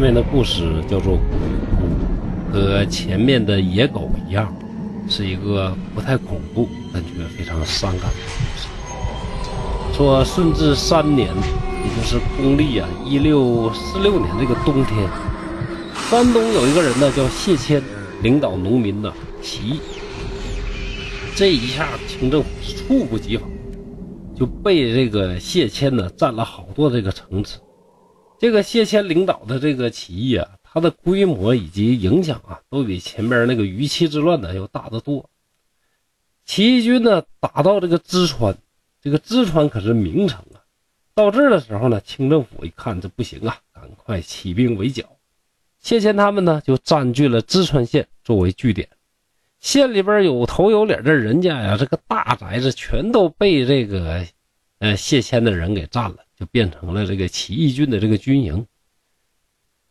下面的故事叫做《鬼哭》，和前面的野狗一样，是一个不太恐怖，但却非常伤感的故事。说顺治三年，也就是公历啊一六四六年这个冬天，山东有一个人呢叫谢谦，领导农民呢起义。这一下清政府猝不及防，就被这个谢谦呢占了好多这个城池。这个谢谦领导的这个起义啊，它的规模以及影响啊，都比前边那个余七之乱呢要大得多。起义军呢打到这个淄川，这个淄川可是名城啊。到这儿的时候呢，清政府一看这不行啊，赶快起兵围剿。谢谦他们呢就占据了淄川县作为据点，县里边有头有脸的人家呀，这个大宅子全都被这个呃谢谦的人给占了。就变成了这个起义军的这个军营，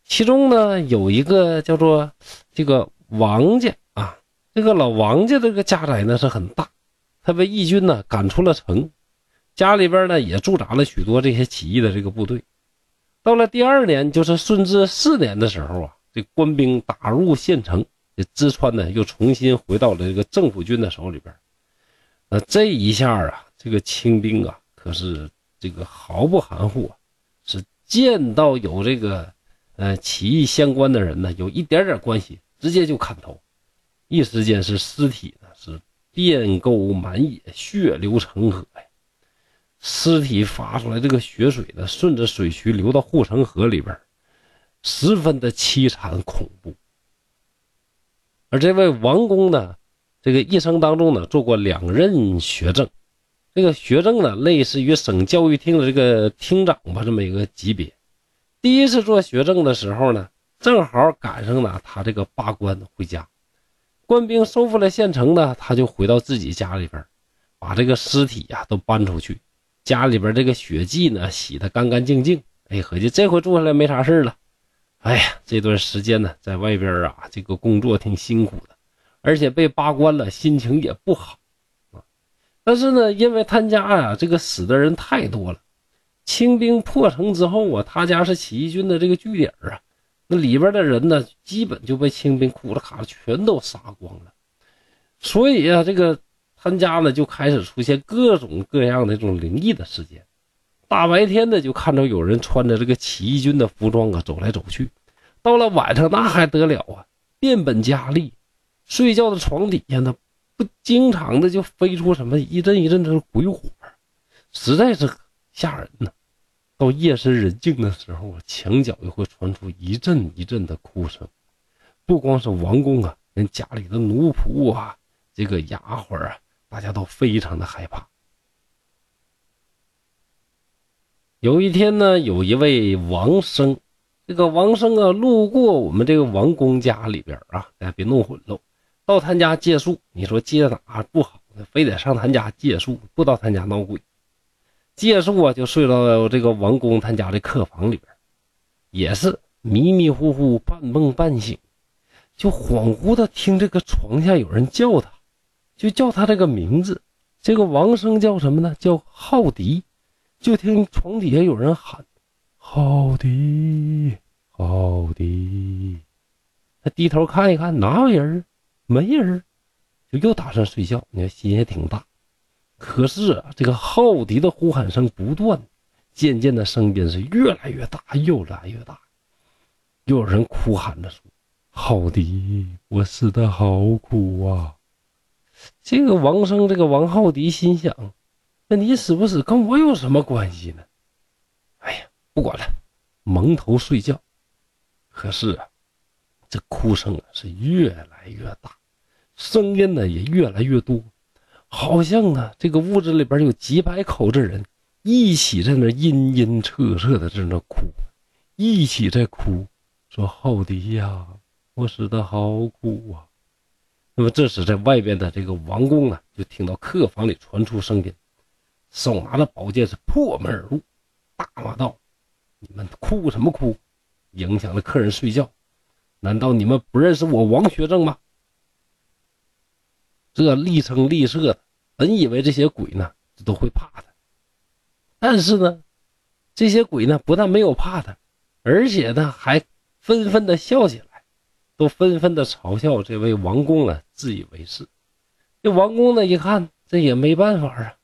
其中呢有一个叫做这个王家啊，这个老王家这个家宅呢是很大，他被义军呢赶出了城，家里边呢也驻扎了许多这些起义的这个部队。到了第二年，就是顺治四年的时候啊，这官兵打入县城，这淄川呢又重新回到了这个政府军的手里边。那这一下啊，这个清兵啊可是。这个毫不含糊啊，是见到有这个呃起义相关的人呢，有一点点关系，直接就砍头，一时间是尸体呢是遍沟满野，血流成河呀。尸体发出来这个血水呢，顺着水渠流到护城河里边，十分的凄惨恐怖。而这位王公呢，这个一生当中呢，做过两任学政。这个学政呢，类似于省教育厅的这个厅长吧，这么一个级别。第一次做学政的时候呢，正好赶上呢他这个罢官回家，官兵收复了县城呢，他就回到自己家里边，把这个尸体呀都搬出去，家里边这个血迹呢洗得干干净净。哎，合计这回住下来没啥事了。哎呀，这段时间呢，在外边啊，这个工作挺辛苦的，而且被罢官了，心情也不好。但是呢，因为他家呀，这个死的人太多了，清兵破城之后啊，他家是起义军的这个据点啊，那里边的人呢，基本就被清兵哭了卡了，全都杀光了。所以啊，这个他家呢就开始出现各种各样的这种灵异的事件。大白天的就看到有人穿着这个起义军的服装啊走来走去，到了晚上那还得了啊，变本加厉，睡觉的床底下呢。不经常的就飞出什么一阵一阵的鬼火，实在是吓人呢。到夜深人静的时候，墙角又会传出一阵一阵的哭声。不光是王公啊，连家里的奴仆啊，这个丫鬟啊，大家都非常的害怕。有一天呢，有一位王生，这个王生啊，路过我们这个王公家里边啊，大家别弄混喽。到他家借宿，你说借哪不好呢？非得上他家借宿，不到他家闹鬼。借宿啊，就睡到这个王公他家的客房里边，也是迷迷糊糊、半梦半醒，就恍惚的听这个床下有人叫他，就叫他这个名字。这个王生叫什么呢？叫浩迪。就听床底下有人喊：“浩迪，浩迪。”他低头看一看，哪有人？没人，就又打算睡觉。你看心也挺大，可是啊，这个浩迪的呼喊声不断，渐渐的声音是越来越大，越来越大。又有人哭喊着说：“浩迪，我死的好苦啊！”这个王生，这个王浩迪心想：“那你死不死跟我有什么关系呢？”哎呀，不管了，蒙头睡觉。可是啊，这哭声啊是越来越大。声音呢也越来越多，好像啊这个屋子里边有几百口子人一起在那阴阴恻恻的在那哭，一起在哭，说：“浩迪呀，我死的好苦啊！”那么这时在外边的这个王公呢，就听到客房里传出声音，手拿着宝剑是破门而入，大骂道：“你们哭什么哭？影响了客人睡觉？难道你们不认识我王学正吗？”这厉声厉色的，本以为这些鬼呢都会怕他，但是呢，这些鬼呢不但没有怕他，而且呢还纷纷的笑起来，都纷纷的嘲笑这位王公呢自以为是。这王公呢一看，这也没办法啊，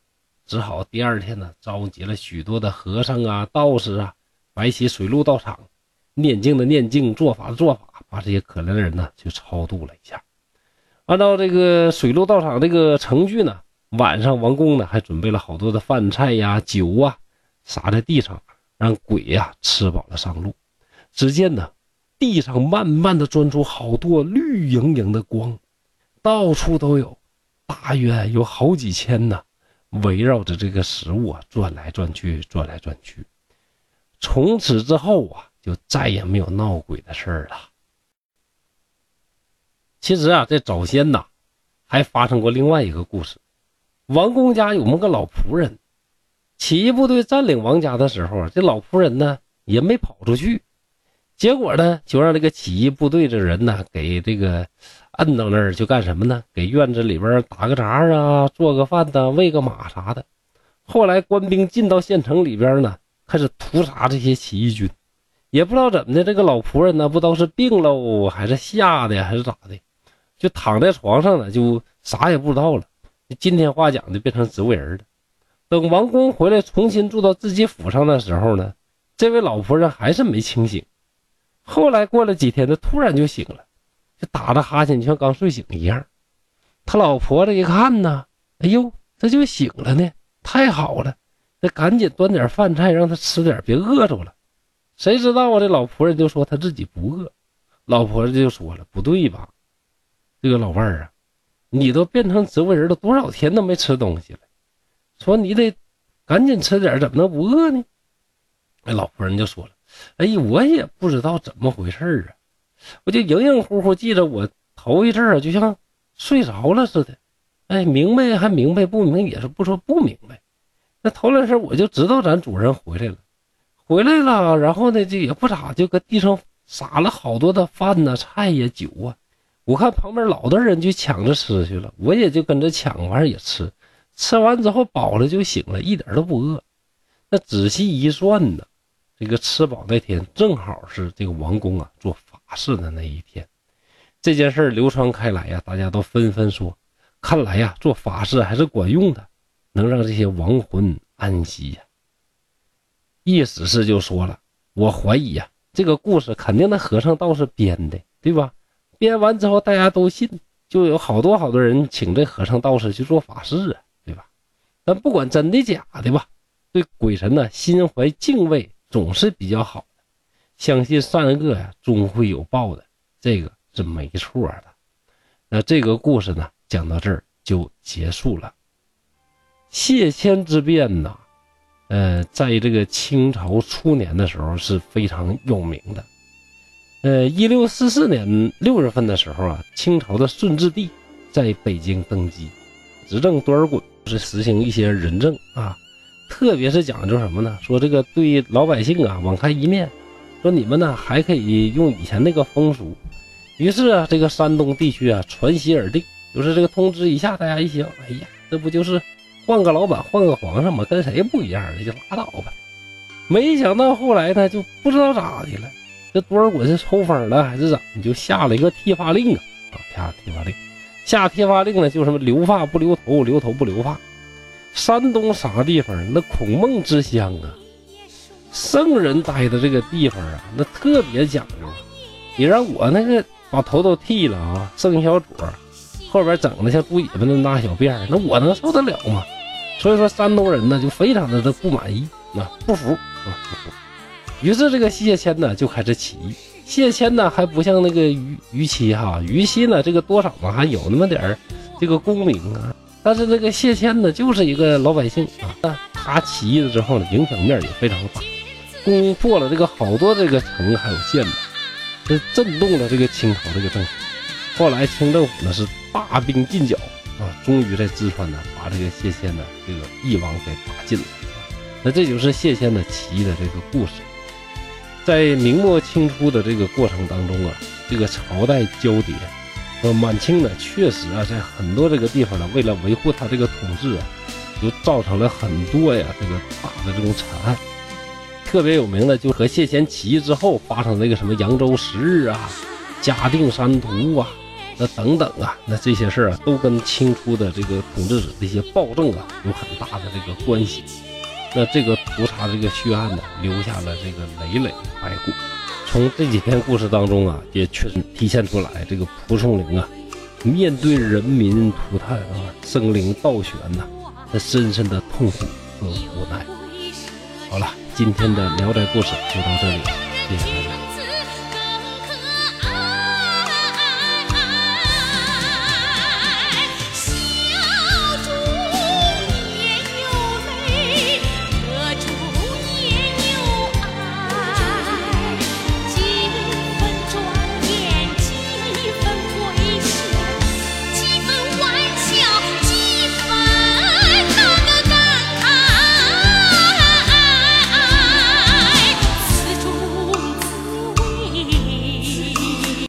只好第二天呢召集了许多的和尚啊、道士啊，摆起水陆道场，念经的念经，做法的做法，把这些可怜的人呢就超度了一下。按照这个水陆道场这个程序呢，晚上王公呢还准备了好多的饭菜呀、酒啊，撒在地上，让鬼呀吃饱了上路。只见呢，地上慢慢的钻出好多绿莹莹的光，到处都有，大约有好几千呢，围绕着这个食物啊转来转去，转来转去。从此之后啊，就再也没有闹鬼的事儿了。其实啊，在早先呐，还发生过另外一个故事。王公家有么个老仆人，起义部队占领王家的时候，这老仆人呢也没跑出去，结果呢就让这个起义部队的人呢给这个摁到那儿就干什么呢？给院子里边打个杂啊，做个饭呐，喂个马啥的。后来官兵进到县城里边呢，开始屠杀这些起义军，也不知道怎么的，这个老仆人呢，不知道是病喽，还是吓的，还是咋的。就躺在床上呢，就啥也不知道了。今天话讲的，变成植物人了。等王公回来重新住到自己府上的时候呢，这位老仆人还是没清醒。后来过了几天，他突然就醒了，就打着哈欠，就像刚睡醒一样。他老婆子一看呢，哎呦，这就醒了呢，太好了，那赶紧端点饭菜让他吃点，别饿着了。谁知道啊？这老仆人就说他自己不饿。老婆子就说了，不对吧？这个老伴儿啊，你都变成植物人了，多少天都没吃东西了，说你得赶紧吃点，怎么能不饿呢？那老仆人就说了：“哎呀，我也不知道怎么回事啊，我就营营乎乎记着我头一阵儿就像睡着了似的，哎，明白还明白，不明也是不说不明白。那头两天我就知道咱主人回来了，回来了，然后呢，这也不咋，就搁地上撒了好多的饭呐、菜呀、酒啊。”我看旁边老多人就抢着吃去了，我也就跟着抢，完也吃。吃完之后饱了就醒了，一点都不饿。那仔细一算呢，这个吃饱那天正好是这个王公啊做法事的那一天。这件事流传开来呀，大家都纷纷说，看来呀做法事还是管用的，能让这些亡魂安息呀。意思是就说了，我怀疑呀，这个故事肯定那和尚道士编的，对吧？编完之后，大家都信，就有好多好多人请这和尚道士去做法事啊，对吧？但不管真的假的吧，对鬼神呢心怀敬畏总是比较好的，相信善恶呀终会有报的，这个是没错的。那这个故事呢讲到这儿就结束了。谢迁之变呢，呃，在这个清朝初年的时候是非常有名的。呃，一六四四年六月份的时候啊，清朝的顺治帝在北京登基，执政多尔衮是实行一些仁政啊，特别是讲究什么呢？说这个对老百姓啊网开一面，说你们呢还可以用以前那个风俗。于是啊，这个山东地区啊传习而定，就是这个通知一下，大家一想，哎呀，这不就是换个老板换个皇上吗？跟谁不一样的就拉倒吧。没想到后来呢，就不知道咋的了。这多尔衮是抽风了还是咋？你？就下了一个剃发令啊！啊，下剃发令，下剃发令呢，就什么留发不留头，留头不留发。山东啥地方？那孔孟之乡啊，圣人待的这个地方啊，那特别讲究。你让我那个把头都剃了啊，剩一小撮，后边整的像猪尾巴那大小辫那我能受得了吗？所以说，山东人呢就非常的不满意，啊，不服啊，不服。于是这个谢谦呢就开始起义。谢谦呢还不像那个于于七哈，于七呢这个多少嘛还有那么点儿这个功名啊。但是这个谢谦呢就是一个老百姓啊，他起义了之后呢影响面也非常大，攻破了这个好多这个城还有县呢，这震动了这个清朝这个政府。后来清政府呢是大兵进剿啊，终于在淄川呢把这个谢谦呢这个义王给打尽了。那这就是谢谦的起义的这个故事。在明末清初的这个过程当中啊，这个朝代交叠，呃，满清呢确实啊，在很多这个地方呢，为了维护他这个统治啊，就造成了很多呀这个大的这种惨案。特别有名的，就和谢贤起义之后发生那个什么扬州十日啊、嘉定山图啊，那等等啊，那这些事儿啊，都跟清初的这个统治者的一些暴政啊有很大的这个关系。那这个屠杀这个血案呢，留下了这个累累白骨。从这几篇故事当中啊，也确实体现出来，这个蒲松龄啊，面对人民涂炭啊、生灵倒悬呐，那深深的痛苦和无奈。好了，今天的聊斋故事就到这里，谢谢大家。